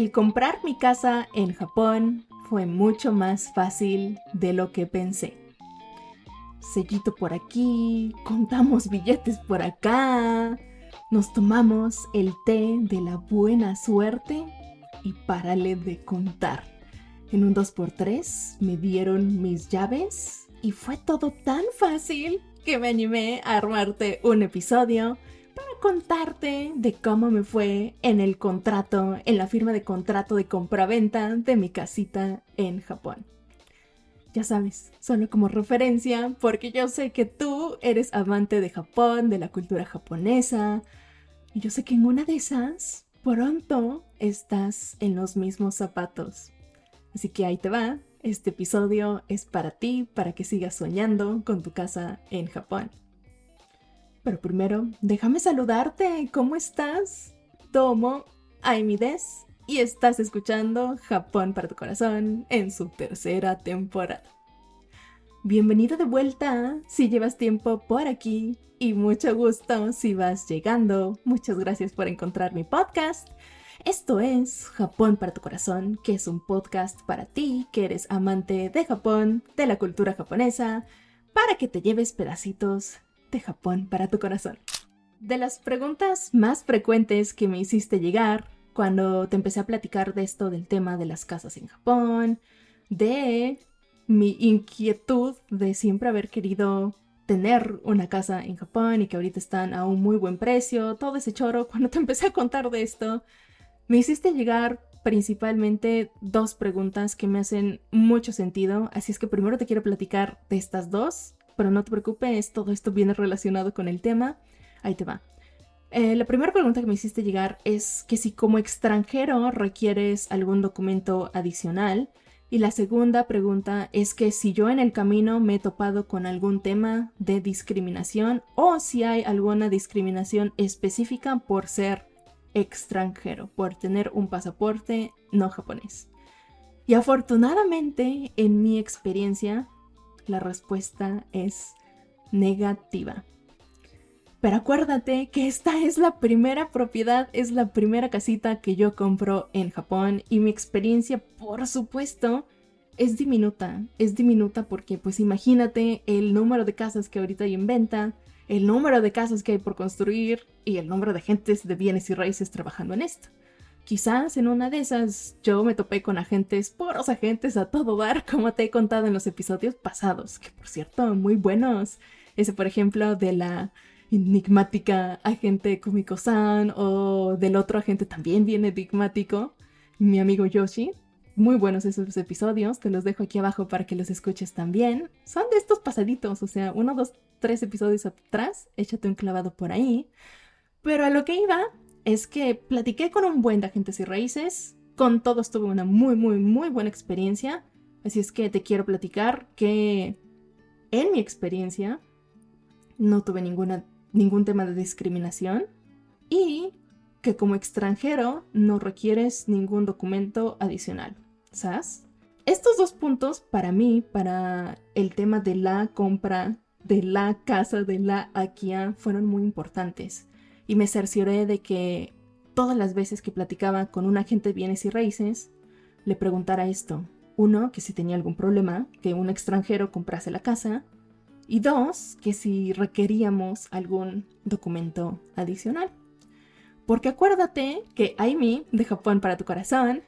El comprar mi casa en Japón fue mucho más fácil de lo que pensé. Sellito por aquí, contamos billetes por acá, nos tomamos el té de la buena suerte y párale de contar. En un 2x3 me dieron mis llaves y fue todo tan fácil que me animé a armarte un episodio contarte de cómo me fue en el contrato, en la firma de contrato de compraventa de mi casita en Japón. Ya sabes, solo como referencia, porque yo sé que tú eres amante de Japón, de la cultura japonesa, y yo sé que en una de esas, pronto estás en los mismos zapatos. Así que ahí te va, este episodio es para ti, para que sigas soñando con tu casa en Japón. Pero primero, déjame saludarte. ¿Cómo estás? Tomo Aimides y estás escuchando Japón para tu corazón en su tercera temporada. Bienvenido de vuelta si llevas tiempo por aquí y mucho gusto si vas llegando. Muchas gracias por encontrar mi podcast. Esto es Japón para tu corazón, que es un podcast para ti que eres amante de Japón, de la cultura japonesa, para que te lleves pedacitos de Japón para tu corazón. De las preguntas más frecuentes que me hiciste llegar cuando te empecé a platicar de esto del tema de las casas en Japón, de mi inquietud de siempre haber querido tener una casa en Japón y que ahorita están a un muy buen precio, todo ese choro, cuando te empecé a contar de esto, me hiciste llegar principalmente dos preguntas que me hacen mucho sentido, así es que primero te quiero platicar de estas dos, pero no te preocupes, todo esto viene relacionado con el tema. Ahí te va. Eh, la primera pregunta que me hiciste llegar es que si como extranjero requieres algún documento adicional. Y la segunda pregunta es que si yo en el camino me he topado con algún tema de discriminación o si hay alguna discriminación específica por ser extranjero, por tener un pasaporte no japonés. Y afortunadamente, en mi experiencia, la respuesta es negativa. Pero acuérdate que esta es la primera propiedad, es la primera casita que yo compro en Japón y mi experiencia, por supuesto, es diminuta. Es diminuta porque, pues imagínate el número de casas que ahorita hay en venta, el número de casas que hay por construir y el número de agentes de bienes y raíces trabajando en esto. Quizás en una de esas yo me topé con agentes, poros agentes a todo dar, como te he contado en los episodios pasados, que por cierto, muy buenos. Ese, por ejemplo, de la enigmática agente Kumiko-san o del otro agente también bien enigmático, mi amigo Yoshi. Muy buenos esos episodios, te los dejo aquí abajo para que los escuches también. Son de estos pasaditos, o sea, uno, dos, tres episodios atrás, échate un clavado por ahí. Pero a lo que iba es que platiqué con un buen de agentes y raíces, con todos tuve una muy, muy, muy buena experiencia, así es que te quiero platicar que en mi experiencia no tuve ninguna, ningún tema de discriminación y que como extranjero no requieres ningún documento adicional. ¿Sabes? Estos dos puntos para mí, para el tema de la compra de la casa de la Akia fueron muy importantes y me cercioré de que todas las veces que platicaba con un agente de bienes y raíces, le preguntara esto. Uno, que si tenía algún problema, que un extranjero comprase la casa. Y dos, que si requeríamos algún documento adicional. Porque acuérdate que Aimi, de Japón para tu corazón,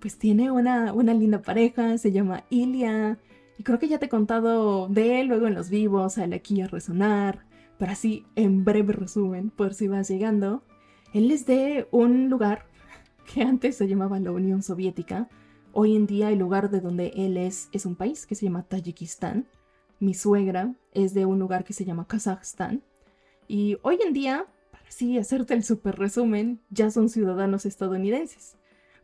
pues tiene una, una linda pareja, se llama Ilia, y creo que ya te he contado de él luego en los vivos, sale aquí a resonar. Pero así, en breve resumen, por si vas llegando, él es de un lugar que antes se llamaba la Unión Soviética. Hoy en día el lugar de donde él es es un país que se llama Tayikistán. Mi suegra es de un lugar que se llama Kazajstán. Y hoy en día, para así hacerte el super resumen, ya son ciudadanos estadounidenses.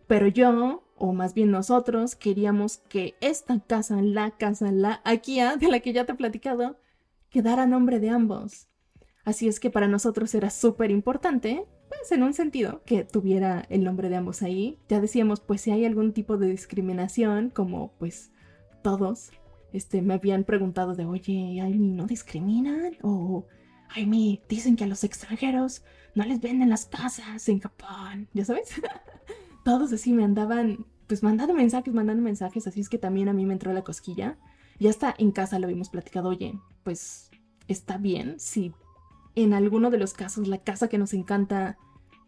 Pero yo, o más bien nosotros, queríamos que esta casa, la casa, la Akia, de la que ya te he platicado, quedara a nombre de ambos. Así es que para nosotros era súper importante, pues en un sentido, que tuviera el nombre de ambos ahí. Ya decíamos, pues si hay algún tipo de discriminación, como pues todos, este, me habían preguntado de, oye, Aimi, ¿no discriminan? O, Aimi, dicen que a los extranjeros no les venden las casas en Japón, ¿ya sabes? todos así me andaban, pues mandando mensajes, mandando mensajes, así es que también a mí me entró la cosquilla. Ya hasta en casa lo habíamos platicado, oye, pues está bien si en alguno de los casos la casa que nos encanta,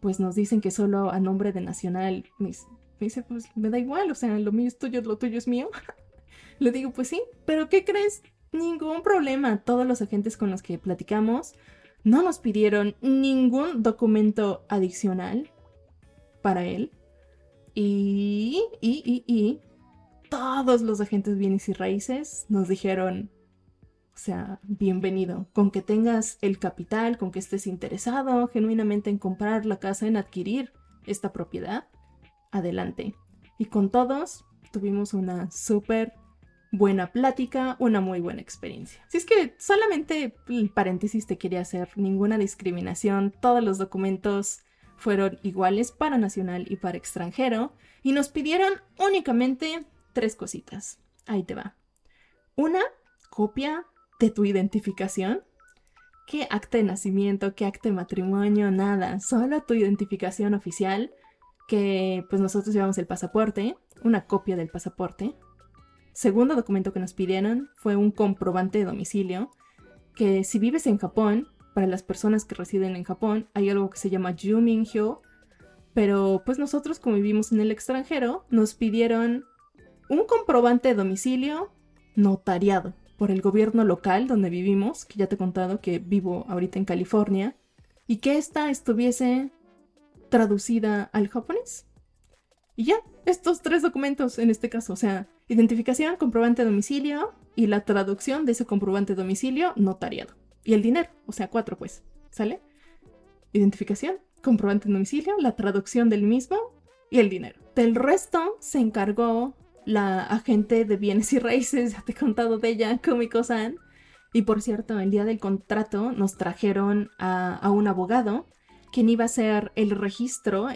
pues nos dicen que solo a nombre de Nacional, me, dice, pues me da igual, o sea, lo mío es tuyo, lo tuyo es mío. Le digo, pues sí, pero ¿qué crees? Ningún problema. Todos los agentes con los que platicamos no nos pidieron ningún documento adicional para él. Y, y, y, y todos los agentes bienes y raíces nos dijeron, o sea, bienvenido, con que tengas el capital, con que estés interesado genuinamente en comprar la casa, en adquirir esta propiedad, adelante. Y con todos tuvimos una súper buena plática, una muy buena experiencia. Si es que solamente el paréntesis te quería hacer, ninguna discriminación, todos los documentos fueron iguales para nacional y para extranjero y nos pidieron únicamente tres cositas. Ahí te va. Una copia de tu identificación. ¿Qué acta de nacimiento, qué acta de matrimonio? Nada, solo tu identificación oficial, que pues nosotros llevamos el pasaporte, una copia del pasaporte, segundo documento que nos pidieron fue un comprobante de domicilio, que si vives en Japón, para las personas que residen en Japón, hay algo que se llama Jumingyo, pero pues nosotros como vivimos en el extranjero, nos pidieron un comprobante de domicilio notariado por el gobierno local donde vivimos, que ya te he contado que vivo ahorita en California, y que ésta estuviese traducida al japonés. Y ya, estos tres documentos en este caso, o sea, identificación, comprobante de domicilio y la traducción de ese comprobante de domicilio notariado. Y el dinero, o sea, cuatro pues, ¿sale? Identificación, comprobante de domicilio, la traducción del mismo y el dinero. Del resto se encargó la agente de bienes y raíces, ya te he contado de ella, Kumiko-san. Y por cierto, el día del contrato nos trajeron a, un abogado quien iba a hacer el registro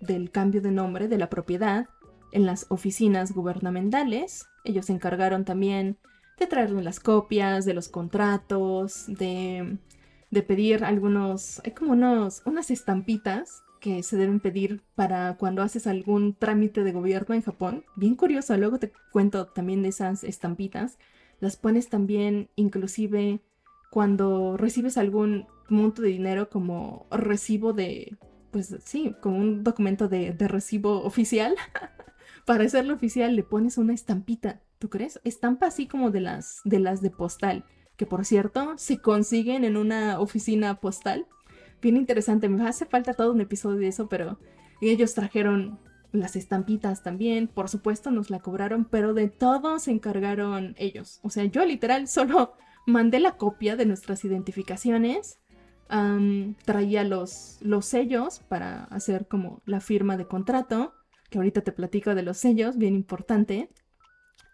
del cambio de nombre de la propiedad en las oficinas gubernamentales. Ellos se encargaron también de traernos las copias de los contratos, de, de pedir algunos, hay como unos, unas estampitas que se deben pedir para cuando haces algún trámite de gobierno en Japón. Bien curioso, luego te cuento también de esas estampitas. Las pones también inclusive cuando recibes algún monto de dinero como recibo de pues sí, como un documento de, recibo oficial. Para hacerlo oficial le pones una estampita, ¿tú crees? Estampa así como de las de las de postal, que por cierto se consiguen en una oficina postal. Bien interesante, me hace falta todo un episodio de eso, pero ellos trajeron las estampitas también, por supuesto nos la cobraron, pero de todo se encargaron ellos. O sea, yo literal solo mandé la copia de nuestras identificaciones traía los, los sellos para hacer como la firma de contrato, que ahorita te platico de los sellos, bien importante,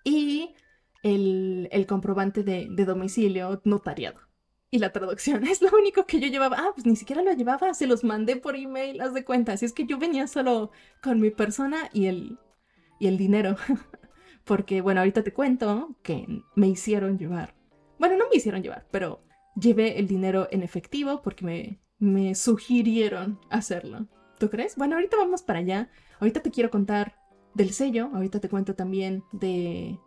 y el, comprobante de, domicilio notariado. Y la traducción es lo único que yo llevaba. Ah, pues ni siquiera lo llevaba, se los mandé por email, haz de cuenta. Así es que yo venía solo con mi persona y el, y el dinero. Porque, bueno, ahorita te cuento que me hicieron llevar. Bueno, no me hicieron llevar, pero llevé el dinero en efectivo porque me, me sugirieron hacerlo. ¿Tú crees? Bueno, ahorita vamos para allá. Ahorita te quiero contar del sello. Ahorita te cuento también de,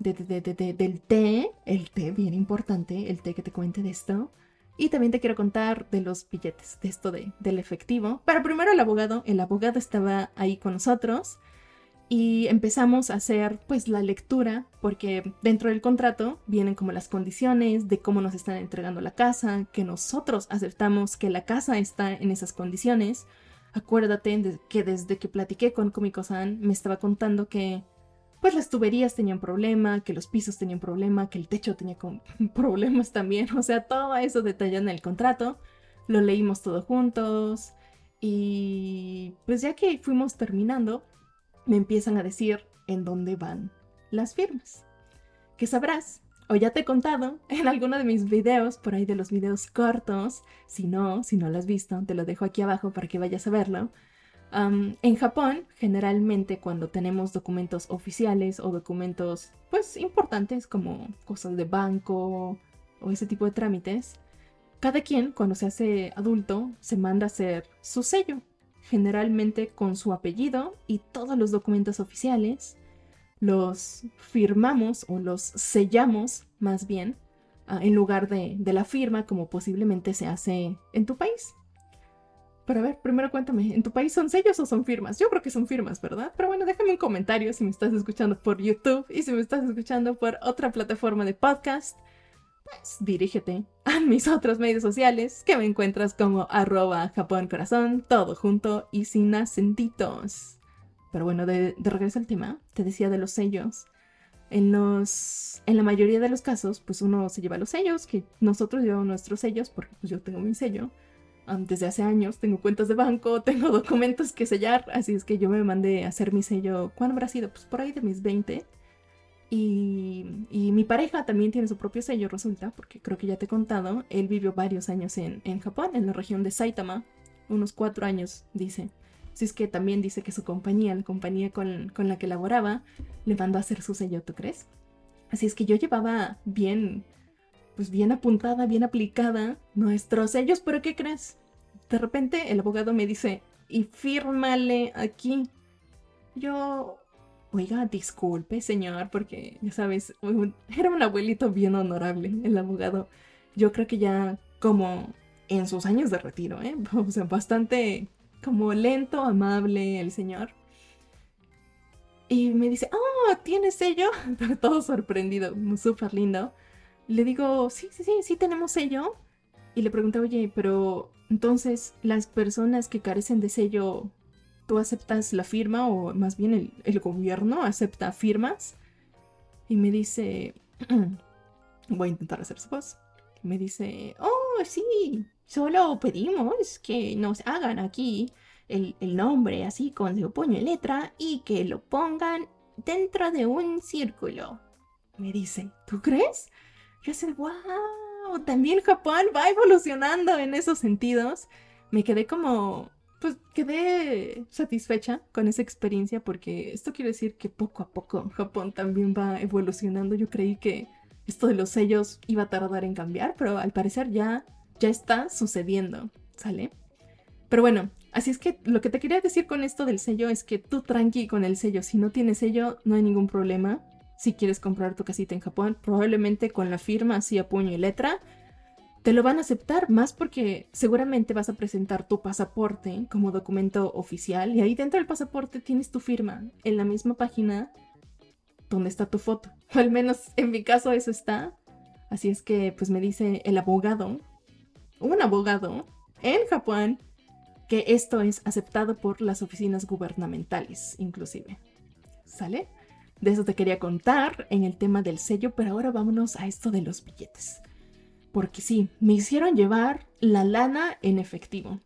de, de, de, del té. El té, bien importante. El té que te cuente de esto. Y también te quiero contar de los billetes, de esto de, del efectivo. Pero primero el abogado. El abogado estaba ahí con nosotros y empezamos a hacer pues la lectura porque dentro del contrato vienen como las condiciones de cómo nos están entregando la casa, que nosotros aceptamos que la casa está en esas condiciones. Acuérdate que desde que platiqué con Komiko-san me estaba contando que pues las tuberías tenían problema, que los pisos tenían problema, que el techo tenía problemas también, o sea, todo eso detallado en el contrato. Lo leímos todo juntos y pues ya que fuimos terminando, me empiezan a decir en dónde van las firmas. Que sabrás, o ya te he contado en alguno de mis videos, por ahí de los videos cortos, si no, si no lo has visto, te lo dejo aquí abajo para que vayas a verlo. En Japón, generalmente cuando tenemos documentos oficiales o documentos pues importantes como cosas de banco o ese tipo de trámites, cada quien cuando se hace adulto se manda a hacer su sello generalmente con su apellido y todos los documentos oficiales. Los firmamos o los sellamos más bien ah, en lugar de, de la firma como posiblemente se hace en tu país. Pero a ver, primero cuéntame, ¿en tu país son sellos o son firmas? Yo creo que son firmas, ¿verdad? Pero bueno, déjame un comentario si me estás escuchando por YouTube y si me estás escuchando por otra plataforma de podcast. Pues dirígete a mis otros medios sociales que me encuentras como arroba Japón Corazón, todo junto y sin acentitos. Pero bueno, de, regreso al tema, te decía de los sellos. En, los, en la mayoría de los casos, pues uno se lleva los sellos, que nosotros llevamos nuestros sellos, porque pues yo tengo mi sello desde hace años, tengo cuentas de banco, tengo documentos que sellar, así es que yo me mandé a hacer mi sello, ¿cuándo habrá sido? Pues por ahí de mis 20. Y, y, mi pareja también tiene su propio sello, resulta, porque creo que ya te he contado, él vivió varios años en, en Japón, en la región de Saitama, unos cuatro años, dice. Así es que también dice que su compañía, la compañía con, con la que laboraba, le mandó a hacer su sello, ¿tú crees? Así es que yo llevaba bien, pues bien apuntada, bien aplicada nuestros sellos, pero ¿qué crees? De repente el abogado me dice, y fírmale aquí. Yo, oiga, disculpe, señor, porque ya sabes, era un abuelito bien honorable, el abogado. Yo creo que ya como en sus años de retiro, ¿eh? O sea, bastante como lento, amable el señor. Y me dice, oh, ¿tienes sello? Todo sorprendido, súper lindo. Le digo, sí, sí, sí, sí tenemos sello. Y le pregunté, oye, pero entonces las personas que carecen de sello, ¿tú aceptas la firma o más bien el, gobierno acepta firmas? Y me dice, voy a intentar hacer su voz. Me dice, oh, sí, solo pedimos que nos hagan aquí el, nombre así con su puño y letra y que lo pongan dentro de un círculo. Me dice, ¿tú crees? Yo sé, wow también Japón va evolucionando en esos sentidos. Me quedé como, pues quedé satisfecha con esa experiencia porque esto quiere decir que poco a poco Japón también va evolucionando. Yo creí que esto de los sellos iba a tardar en cambiar, pero al parecer ya, ya está sucediendo, ¿sale? Pero bueno, así es que lo que te quería decir con esto del sello es que tú tranqui con el sello. Si no tienes sello, no hay ningún problema si quieres comprar tu casita en Japón, probablemente con la firma así a puño y letra, te lo van a aceptar más porque seguramente vas a presentar tu pasaporte como documento oficial y ahí dentro del pasaporte tienes tu firma en la misma página donde está tu foto. Al menos en mi caso eso está. Así es que pues me dice el abogado, un abogado en Japón, que esto es aceptado por las oficinas gubernamentales inclusive. ¿Sale? De eso te quería contar en el tema del sello, pero ahora vámonos a esto de los billetes. Porque sí, me hicieron llevar la lana en efectivo.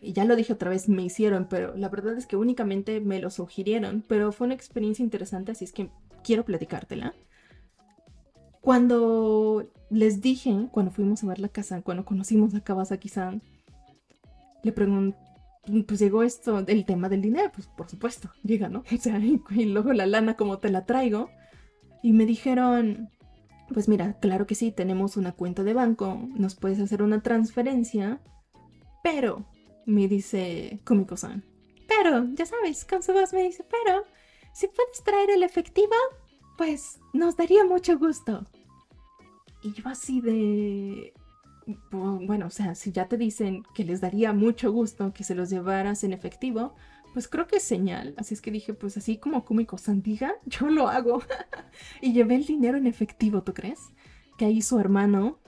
Y ya lo dije otra vez, me hicieron, pero la verdad es que únicamente me lo sugirieron, pero fue una experiencia interesante, así es que quiero platicártela. Cuando les dije, cuando fuimos a ver la casa, cuando conocimos a Kawasaki-san, le pregunté pues llegó esto, el tema del dinero, pues por supuesto, llega, ¿no? O sea, y, luego la lana como te la traigo. Y me dijeron, pues mira, claro que sí, tenemos una cuenta de banco, nos puedes hacer una transferencia, pero, me dice Kumiko-san, pero, ya sabes, con su voz me dice, pero, si puedes traer el efectivo, pues nos daría mucho gusto. Y yo así de, bueno, o sea, si ya te dicen que les daría mucho gusto que se los llevaras en efectivo, pues creo que es señal. Así es que dije, pues así como Kumiko Sandiga, yo lo hago. y llevé el dinero en efectivo, ¿tú crees? Que ahí su hermano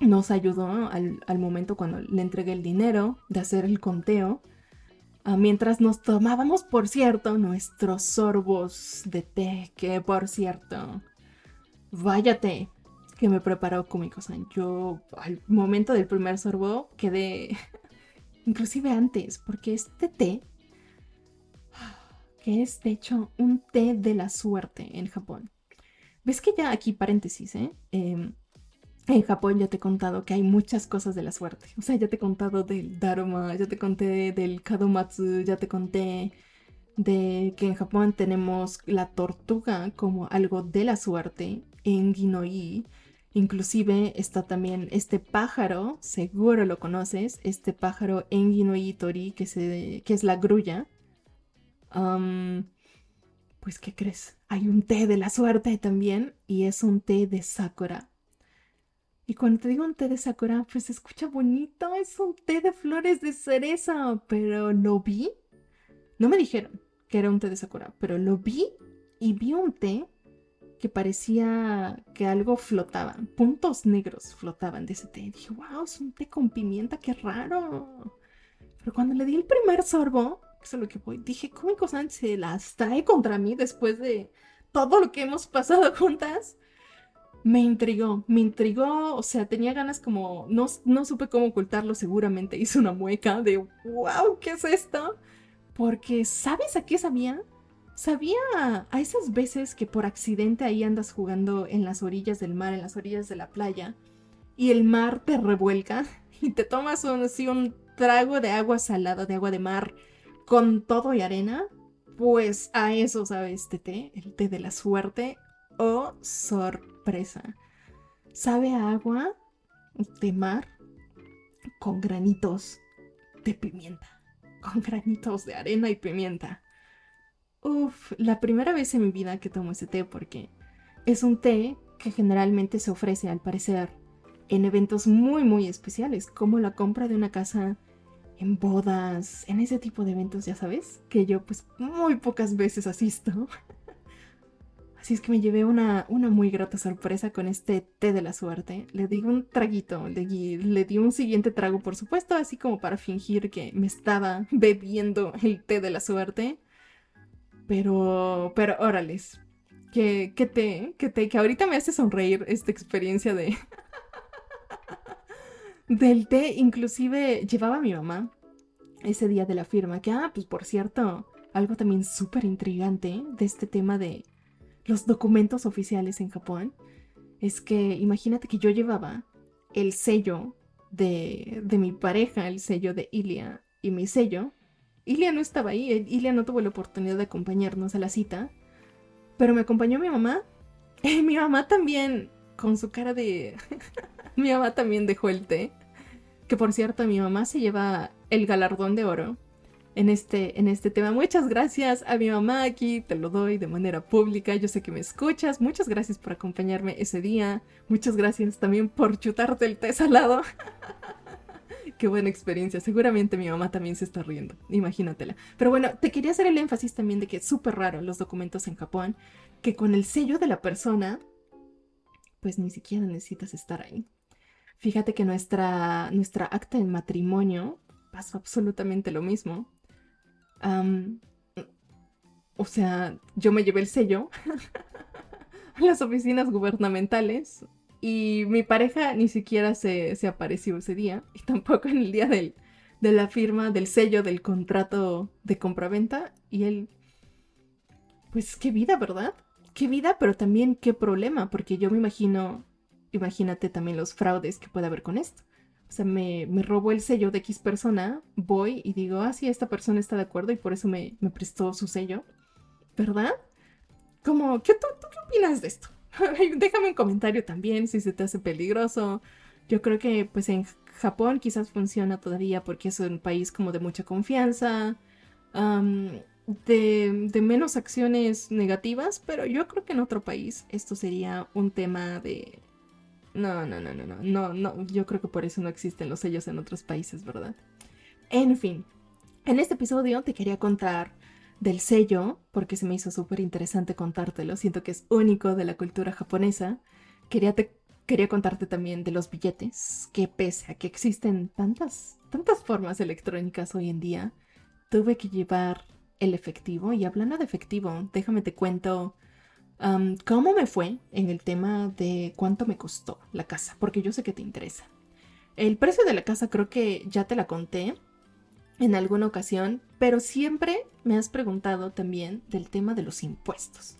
nos ayudó al, momento cuando le entregué el dinero de hacer el conteo. Ah, mientras nos tomábamos, por cierto, nuestros sorbos de té, que por cierto, váyate, que me preparó Kumiko-san. Yo al momento del primer sorbo quedé, inclusive antes, porque este té, que es de hecho un té de la suerte en Japón. ¿Ves que ya aquí paréntesis, eh? Em, en Japón ya te he contado que hay muchas cosas de la suerte. O sea, ya te he contado del Dharma, ya te conté del Kadomatsu, ya te conté de que en Japón tenemos la tortuga como algo de la suerte en Ginoi Inclusive está también este pájaro, seguro lo conoces, este pájaro Engi que, se, que es la grulla. pues, ¿qué crees? Hay un té de la suerte también y es un té de Sakura. Y cuando te digo un té de Sakura, pues se escucha bonito, es un té de flores de cereza, pero lo vi. No me dijeron que era un té de Sakura, pero lo vi y vi un té que parecía que algo flotaba, puntos negros flotaban de ese té. Y dije, wow, es un té con pimienta, qué raro. Pero cuando le di el primer sorbo, que es lo que voy, dije, Cómico San se las trae contra mí después de todo lo que hemos pasado juntas me intrigó, me intrigó, o sea, tenía ganas como, no, no supe cómo ocultarlo, seguramente hice una mueca de, wow, ¿qué es esto? Porque, ¿sabes a qué sabía? Sabía a esas veces que por accidente ahí andas jugando en las orillas del mar, en las orillas de la playa, y el mar te revuelca y te tomas un, así un trago de agua salada, de agua de mar, con todo y arena. Pues a eso sabe este té, el té de la suerte. Oh, sorpresa. Sabe a agua de mar con granitos de pimienta. Con granitos de arena y pimienta. Uf, la primera vez en mi vida que tomo ese té porque es un té que generalmente se ofrece al parecer en eventos muy muy especiales, como la compra de una casa en bodas, en ese tipo de eventos, ya sabes, que yo pues muy pocas veces asisto. Así es que me llevé una, una muy grata sorpresa con este té de la suerte. Le di un traguito, le, le di un siguiente trago, por supuesto, así como para fingir que me estaba bebiendo el té de la suerte. Pero, pero, órales, que, que té, que té, que ahorita me hace sonreír esta experiencia de... del té, inclusive llevaba a mi mamá ese día de la firma, que, ah, pues por cierto, algo también súper intrigante de este tema de los documentos oficiales en Japón es que imagínate que yo llevaba el sello de, de mi pareja, el sello de Ilia y mi sello. Ilia no estaba ahí, Ilia no tuvo la oportunidad de acompañarnos a la cita, pero me acompañó mi mamá. Y mi mamá también, con su cara de... mi mamá también dejó el té. Que por cierto, mi mamá se lleva el galardón de oro en este, en este tema. Muchas gracias a mi mamá aquí, te lo doy de manera pública. Yo sé que me escuchas. Muchas gracias por acompañarme ese día. Muchas gracias también por chutarte el té salado. Qué buena experiencia. Seguramente mi mamá también se está riendo. Imagínatela. Pero bueno, te quería hacer el énfasis también de que es súper raro los documentos en Japón, que con el sello de la persona, pues ni siquiera necesitas estar ahí. Fíjate que nuestra, nuestra acta de matrimonio pasó absolutamente lo mismo o sea, yo me llevé el sello a las oficinas gubernamentales y mi pareja ni siquiera se, apareció ese día y tampoco en el día de la firma del sello del contrato de compraventa y él, pues qué vida, ¿verdad? Qué vida, pero también qué problema, porque yo me imagino, imagínate también los fraudes que puede haber con esto. O sea, me, me robó el sello de X persona, voy y digo, ah, sí, esta persona está de acuerdo y por eso me, prestó su sello. ¿Verdad? Como, ¿qué, tú, qué opinas de esto? Déjame un comentario también si se te hace peligroso. Yo creo que pues en Japón quizás funciona todavía porque es un país como de mucha confianza, de, de, menos acciones negativas, pero yo creo que en otro país esto sería un tema de no, no, no, no, no, no, no, yo creo que por eso no existen los sellos en otros países, ¿verdad? En fin, en este episodio te quería contar del sello, porque se me hizo súper interesante contártelo, siento que es único de la cultura japonesa. Quería, quería contarte también de los billetes, que pese a que existen tantas, tantas formas electrónicas hoy en día, tuve que llevar el efectivo. Y hablando de efectivo, déjame te cuento ¿Cómo me fue en el tema de cuánto me costó la casa? Porque yo sé que te interesa. El precio de la casa creo que ya te la conté en alguna ocasión, pero siempre me has preguntado también del tema de los impuestos.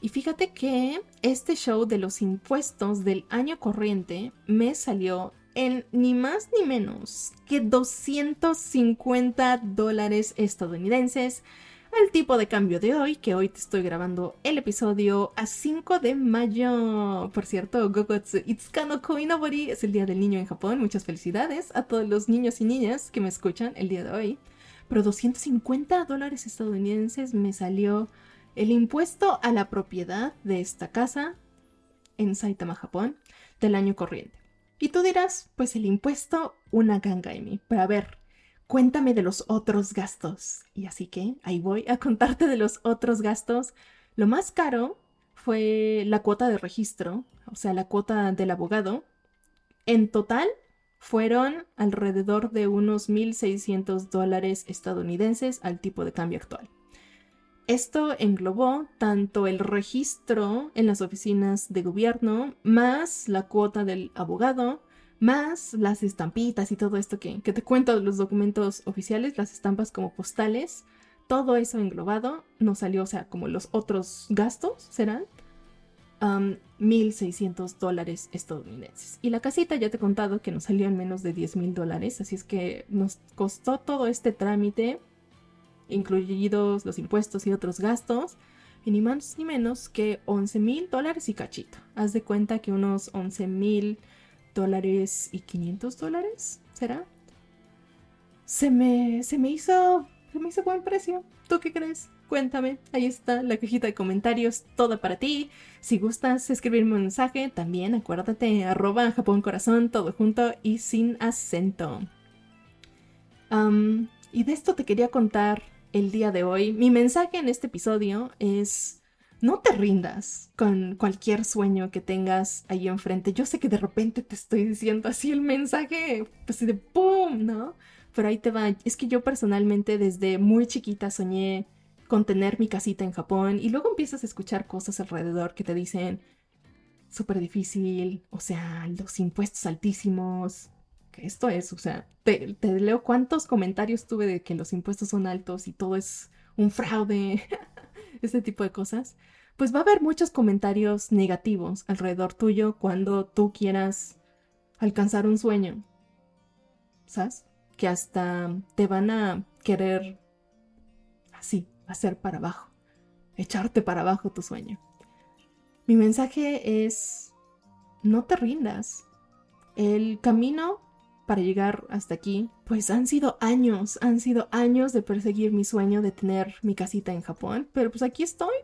Y fíjate que este show de los impuestos del año corriente me salió en ni más ni menos que 250 dólares estadounidenses al tipo de cambio de hoy, que hoy te estoy grabando el episodio a 5 de mayo. Por cierto, Gogotsu Itsuka Koinobori es el Día del Niño en Japón. Muchas felicidades a todos los niños y niñas que me escuchan el día de hoy. Pero 250 dólares estadounidenses me salió el impuesto a la propiedad de esta casa en Saitama, Japón, del año corriente. Y tú dirás, pues el impuesto, una gangaimi. Pero a ver, cuéntame de los otros gastos. Y así que ahí voy a contarte de los otros gastos. Lo más caro fue la cuota de registro, o sea, la cuota del abogado. En total fueron alrededor de unos 1.600 dólares estadounidenses al tipo de cambio actual. Esto englobó tanto el registro en las oficinas de gobierno, más la cuota del abogado, más las estampitas y todo esto que, te cuento los documentos oficiales, las estampas como postales, todo eso englobado nos salió, o sea, como los otros gastos serán 1.600 dólares estadounidenses. Y la casita ya te he contado que nos salió en menos de 10.000 dólares, así es que nos costó todo este trámite, incluidos los impuestos y otros gastos, y ni más ni menos que 11.000 dólares y cachito. Haz de cuenta que unos 11.000 dólares y 500 dólares, ¿será? Se me, se me hizo, se me hizo buen precio. ¿Tú qué crees? Cuéntame, ahí está la cajita de comentarios, toda para ti. Si gustas escribirme un mensaje, también acuérdate, arroba Japón Corazón, todo junto y sin acento. y de esto te quería contar el día de hoy. Mi mensaje en este episodio es no te rindas con cualquier sueño que tengas ahí enfrente. Yo sé que de repente te estoy diciendo así el mensaje, pues de ¡pum! ¿no? Pero ahí te va. Es que yo personalmente desde muy chiquita soñé con tener mi casita en Japón y luego empiezas a escuchar cosas alrededor que te dicen súper difícil, o sea, los impuestos altísimos. Esto es, o sea, te, te leo cuántos comentarios tuve de que los impuestos son altos y todo es un fraude. este tipo de cosas, pues va a haber muchos comentarios negativos alrededor tuyo cuando tú quieras alcanzar un sueño. ¿Sabes? Que hasta te van a querer así, hacer para abajo, echarte para abajo tu sueño. Mi mensaje es, no te rindas. El camino para llegar hasta aquí, pues han sido años, han sido años de perseguir mi sueño de tener mi casita en Japón, pero pues aquí estoy,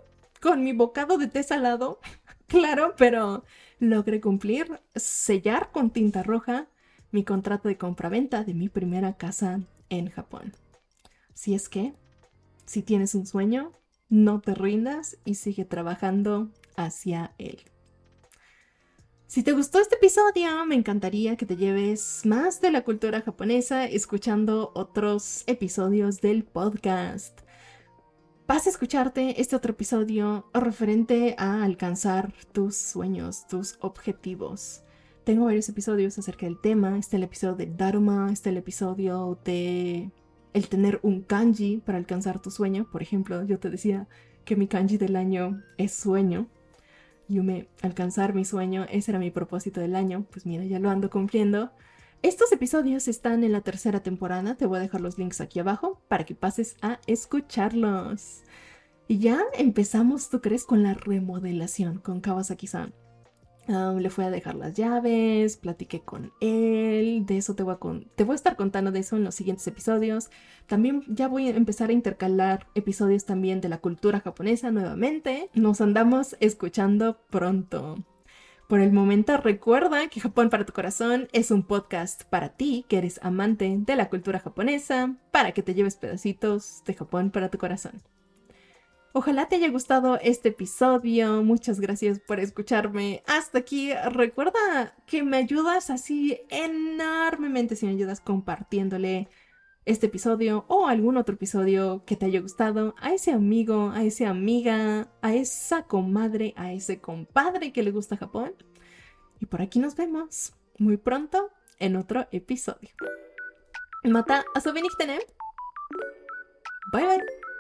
con mi bocado de té salado, claro, pero logré cumplir, sellar con tinta roja mi contrato de compraventa de mi primera casa en Japón. Si es que, si tienes un sueño, no te rindas y sigue trabajando hacia él. Si te gustó este episodio, me encantaría que te lleves más de la cultura japonesa escuchando otros episodios del podcast. Vas a escucharte este otro episodio referente a alcanzar tus sueños, tus objetivos. Tengo varios episodios acerca del tema. Está el episodio de Dharma, está el episodio de el tener un kanji para alcanzar tu sueño. Por ejemplo, yo te decía que mi kanji del año es sueño. Yume, alcanzar mi sueño, ese era mi propósito del año, pues mira, ya lo ando cumpliendo. Estos episodios están en la tercera temporada, te voy a dejar los links aquí abajo para que pases a escucharlos. Y ya empezamos, ¿tú crees? Con la remodelación con Kawasaki-san le fui a dejar las llaves, platiqué con él, de eso te voy, a te voy a estar contando de eso en los siguientes episodios. También ya voy a empezar a intercalar episodios también de la cultura japonesa nuevamente. Nos andamos escuchando pronto. Por el momento recuerda que Japón para tu corazón es un podcast para ti que eres amante de la cultura japonesa, para que te lleves pedacitos de Japón para tu corazón. Ojalá te haya gustado este episodio. Muchas gracias por escucharme hasta aquí. Recuerda que me ayudas así enormemente si me ayudas compartiéndole este episodio o algún otro episodio que te haya gustado a ese amigo, a esa amiga, a esa comadre, a ese compadre que le gusta Japón. Y por aquí nos vemos muy pronto en otro episodio. Mata, Bye bye.